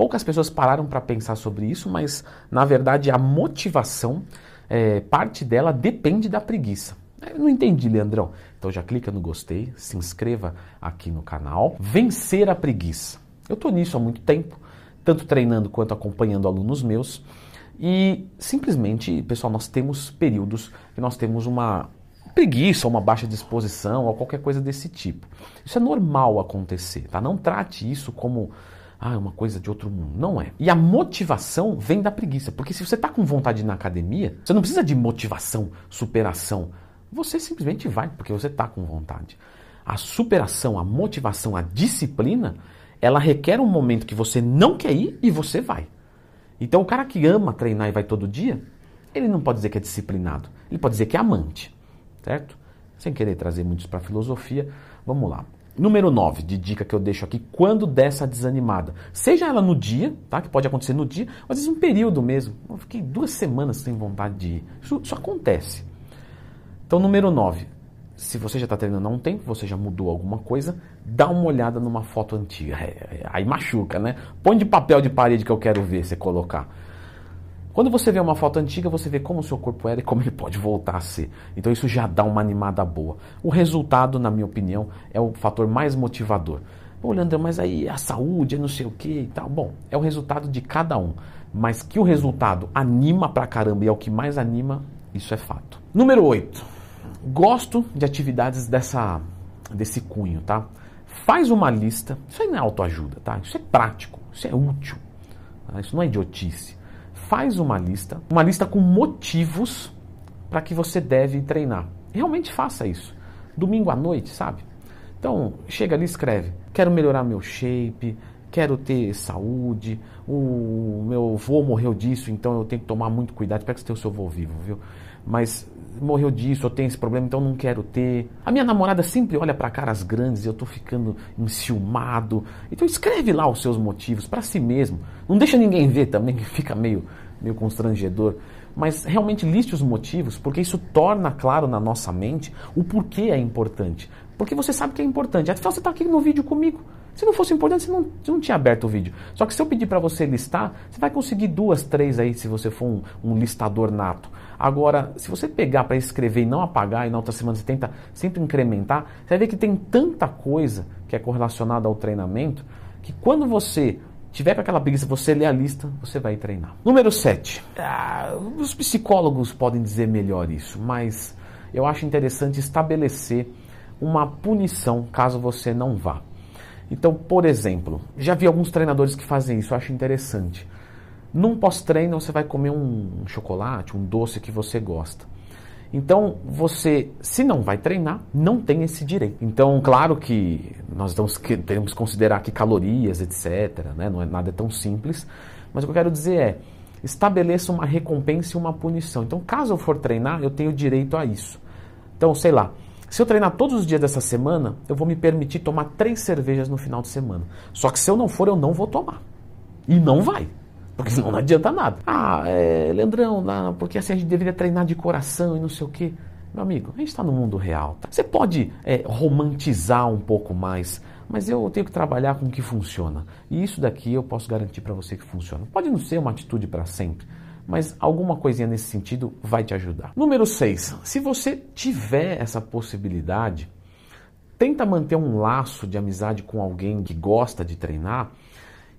Poucas pessoas pararam para pensar sobre isso, mas na verdade a motivação, é, parte dela depende da preguiça. Eu não entendi, Leandrão. Então já clica no gostei, se inscreva aqui no canal. Vencer a preguiça. Eu estou nisso há muito tempo, tanto treinando quanto acompanhando alunos meus. E simplesmente, pessoal, nós temos períodos que nós temos uma preguiça, uma baixa disposição ou qualquer coisa desse tipo. Isso é normal acontecer, tá? Não trate isso como ah, é uma coisa de outro mundo. Não é. E a motivação vem da preguiça. Porque se você está com vontade na academia, você não precisa de motivação, superação. Você simplesmente vai, porque você está com vontade. A superação, a motivação, a disciplina, ela requer um momento que você não quer ir e você vai. Então o cara que ama treinar e vai todo dia, ele não pode dizer que é disciplinado. Ele pode dizer que é amante. Certo? Sem querer trazer muitos para a filosofia, vamos lá. Número 9 de dica que eu deixo aqui, quando dessa desanimada. Seja ela no dia, tá? Que pode acontecer no dia, ou às vezes um período mesmo. Eu fiquei duas semanas sem vontade de ir. Isso, isso acontece. Então, número 9. Se você já está treinando há um tempo, você já mudou alguma coisa, dá uma olhada numa foto antiga. É, é, aí machuca, né? Põe de papel de parede que eu quero ver você colocar. Quando você vê uma foto antiga, você vê como o seu corpo era e como ele pode voltar a ser. Então isso já dá uma animada boa. O resultado, na minha opinião, é o fator mais motivador. Pô, Leandro, mas aí a saúde, é não sei o que e tal. Bom, é o resultado de cada um. Mas que o resultado anima pra caramba e é o que mais anima, isso é fato. Número 8. Gosto de atividades dessa, desse cunho, tá? Faz uma lista. Isso aí não é autoajuda, tá? Isso é prático, isso é útil. Tá? Isso não é idiotice faz uma lista, uma lista com motivos para que você deve treinar. Realmente faça isso. Domingo à noite, sabe? Então, chega ali e escreve: quero melhorar meu shape, quero ter saúde, o meu avô morreu disso, então eu tenho que tomar muito cuidado. Espero que você tenha o seu avô vivo, viu? Mas morreu disso, eu tenho esse problema, então não quero ter. A minha namorada sempre olha para caras grandes e eu tô ficando enciumado. Então escreve lá os seus motivos para si mesmo. Não deixa ninguém ver também, que fica meio, meio constrangedor. Mas realmente liste os motivos, porque isso torna claro na nossa mente o porquê é importante. Porque você sabe que é importante. Afinal, você está aqui no vídeo comigo. Se não fosse importante, você não, você não tinha aberto o vídeo. Só que se eu pedir para você listar, você vai conseguir duas, três aí, se você for um, um listador nato. Agora, se você pegar para escrever e não apagar, e na outra semana você tenta sempre incrementar, você vai ver que tem tanta coisa que é correlacionada ao treinamento, que quando você tiver com aquela preguiça, você lê a lista, você vai treinar. Número 7. Ah, os psicólogos podem dizer melhor isso, mas eu acho interessante estabelecer uma punição caso você não vá. Então, por exemplo, já vi alguns treinadores que fazem isso, eu acho interessante. Num pós-treino você vai comer um chocolate, um doce que você gosta. Então, você, se não vai treinar, não tem esse direito. Então, claro que nós temos que, temos que considerar aqui calorias, etc. Né? Não é nada tão simples. Mas o que eu quero dizer é, estabeleça uma recompensa e uma punição. Então, caso eu for treinar, eu tenho direito a isso. Então, sei lá, se eu treinar todos os dias dessa semana, eu vou me permitir tomar três cervejas no final de semana. Só que se eu não for, eu não vou tomar. E não vai. Porque senão não adianta nada. Ah, é, Leandrão, não, porque assim a gente deveria treinar de coração e não sei o quê. Meu amigo, a gente está no mundo real. Tá? Você pode é, romantizar um pouco mais, mas eu tenho que trabalhar com o que funciona. E isso daqui eu posso garantir para você que funciona. Pode não ser uma atitude para sempre, mas alguma coisinha nesse sentido vai te ajudar. Número 6. Se você tiver essa possibilidade, tenta manter um laço de amizade com alguém que gosta de treinar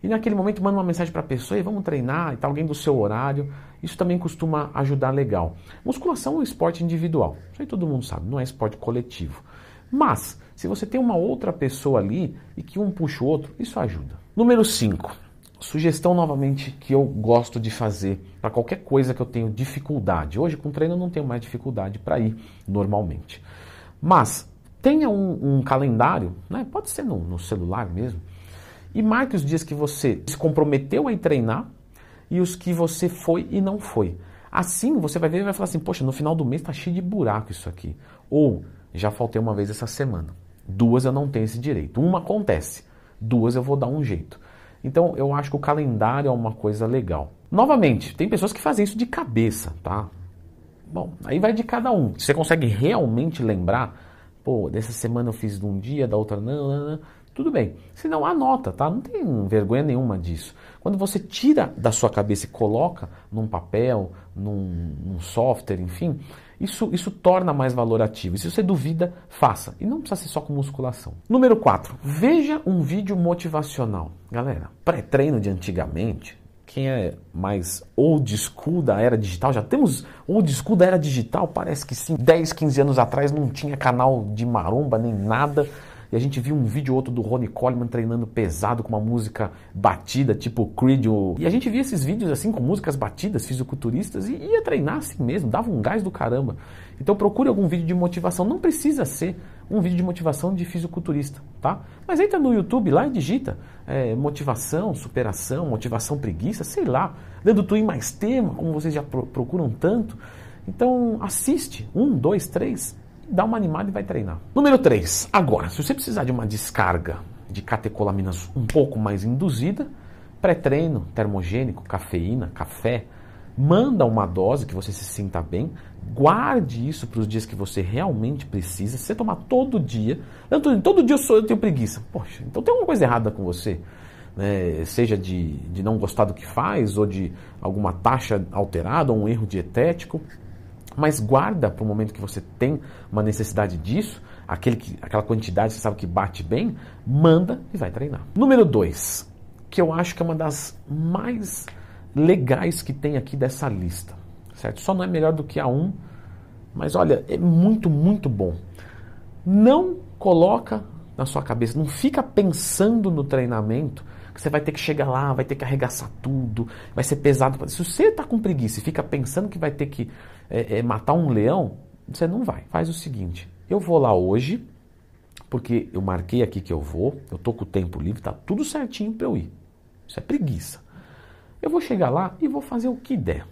e naquele momento manda uma mensagem para a pessoa e vamos treinar e tá alguém do seu horário. Isso também costuma ajudar legal. Musculação é um esporte individual. Isso aí todo mundo sabe, não é esporte coletivo. Mas, se você tem uma outra pessoa ali e que um puxa o outro, isso ajuda. Número 5 Sugestão novamente que eu gosto de fazer para qualquer coisa que eu tenho dificuldade. Hoje com treino eu não tenho mais dificuldade para ir normalmente. Mas tenha um, um calendário, né? pode ser no, no, celular mesmo, e marque os dias que você se comprometeu a ir treinar e os que você foi e não foi. Assim você vai ver e vai falar assim, poxa, no final do mês está cheio de buraco isso aqui. Ou já faltei uma vez essa semana. Duas eu não tenho esse direito. Uma acontece, duas eu vou dar um jeito. Então eu acho que o calendário é uma coisa legal. Novamente, tem pessoas que fazem isso de cabeça, tá? Bom, aí vai de cada um. Você consegue realmente lembrar, pô, dessa semana eu fiz de um dia, da outra não, não, não. tudo bem. Se não, anota, tá? Não tem vergonha nenhuma disso. Quando você tira da sua cabeça e coloca num papel, num, num software, enfim, isso, isso torna mais valorativo. E se você duvida, faça. E não precisa ser só com musculação. Número 4. Veja um vídeo motivacional. Galera, pré-treino de antigamente, quem é mais old school da era digital, já temos old school da era digital, parece que sim. 10, 15 anos atrás não tinha canal de maromba nem nada e a gente viu um vídeo ou outro do Ronnie Coleman treinando pesado com uma música batida, tipo Creed. Ou... E a gente via esses vídeos assim com músicas batidas, fisiculturistas, e ia treinar assim mesmo, dava um gás do caramba. Então procure algum vídeo de motivação, não precisa ser um vídeo de motivação de fisiculturista, tá? Mas entra no YouTube lá e digita é, motivação, superação, motivação preguiça, sei lá, dando Twin mais tema, como vocês já procuram tanto. Então assiste, um, dois, três, dá uma animada e vai treinar. Número 3. Agora, se você precisar de uma descarga de catecolaminas um pouco mais induzida, pré-treino, termogênico, cafeína, café, manda uma dose que você se sinta bem, guarde isso para os dias que você realmente precisa. Se você tomar todo dia, Antônio, todo dia eu, sou, eu tenho preguiça. Poxa, então tem alguma coisa errada com você. Né? seja de, de não gostar do que faz, ou de alguma taxa alterada, ou um erro dietético. Mas guarda para o momento que você tem uma necessidade disso, aquele que, aquela quantidade que você sabe que bate bem, manda e vai treinar. Número 2, que eu acho que é uma das mais legais que tem aqui dessa lista. Certo? Só não é melhor do que a 1, um, mas olha, é muito, muito bom. Não coloca na sua cabeça, não fica pensando no treinamento você vai ter que chegar lá, vai ter que arregaçar tudo, vai ser pesado. Se você está com preguiça e fica pensando que vai ter que é, é, matar um leão, você não vai. Faz o seguinte: eu vou lá hoje, porque eu marquei aqui que eu vou, eu tô com o tempo livre, tá tudo certinho para eu ir. Isso é preguiça. Eu vou chegar lá e vou fazer o que der.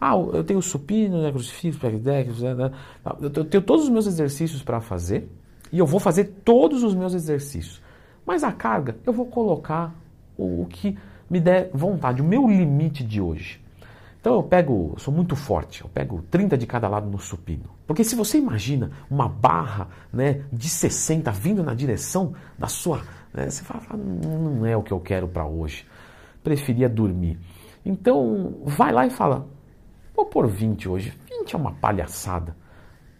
Ah, eu tenho supino, né, crucifixo, peridec, né, né, eu tenho todos os meus exercícios para fazer e eu vou fazer todos os meus exercícios. Mas a carga eu vou colocar o, o que me der vontade, o meu limite de hoje. Então eu pego, eu sou muito forte, eu pego 30 de cada lado no supino. Porque se você imagina uma barra né, de 60 vindo na direção da sua. Né, você fala, não é o que eu quero para hoje. Preferia dormir. Então vai lá e fala, vou pôr 20 hoje. 20 é uma palhaçada.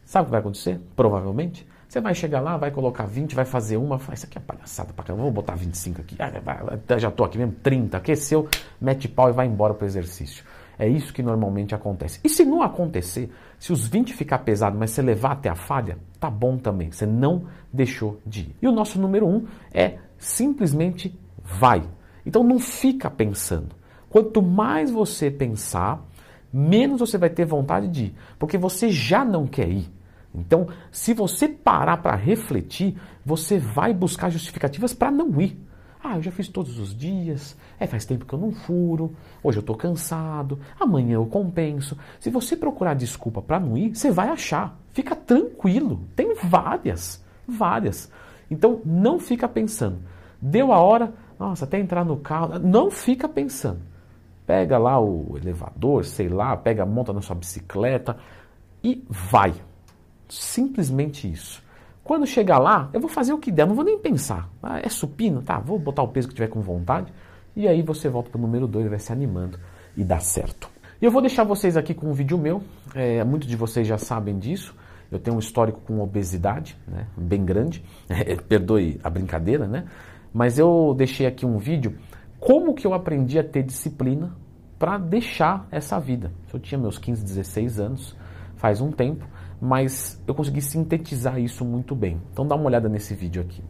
Sabe o que vai acontecer? Provavelmente. Você vai chegar lá, vai colocar 20, vai fazer uma, fala, isso aqui é palhaçada pra caramba, vou botar 25 aqui. Ah, já tô aqui mesmo, 30, aqueceu, mete pau e vai embora pro exercício. É isso que normalmente acontece. E se não acontecer, se os 20 ficar pesado, mas você levar até a falha, tá bom também. Você não deixou de ir. E o nosso número um é simplesmente vai. Então não fica pensando. Quanto mais você pensar, menos você vai ter vontade de ir, porque você já não quer ir. Então, se você parar para refletir, você vai buscar justificativas para não ir. Ah, eu já fiz todos os dias, é, faz tempo que eu não furo, hoje eu estou cansado, amanhã eu compenso. Se você procurar desculpa para não ir, você vai achar. Fica tranquilo, tem várias, várias. Então não fica pensando. Deu a hora, nossa, até entrar no carro, não fica pensando. Pega lá o elevador, sei lá, pega, monta na sua bicicleta e vai. Simplesmente isso. Quando chegar lá, eu vou fazer o que der, não vou nem pensar. Ah, é supino? Tá, vou botar o peso que tiver com vontade. E aí você volta para o número 2 e vai se animando e dá certo. E eu vou deixar vocês aqui com um vídeo meu. É, muitos de vocês já sabem disso. Eu tenho um histórico com obesidade, né, bem grande. É, perdoe a brincadeira, né? Mas eu deixei aqui um vídeo como que eu aprendi a ter disciplina para deixar essa vida. Eu tinha meus 15, 16 anos, faz um tempo mas eu consegui sintetizar isso muito bem. Então dá uma olhada nesse vídeo aqui.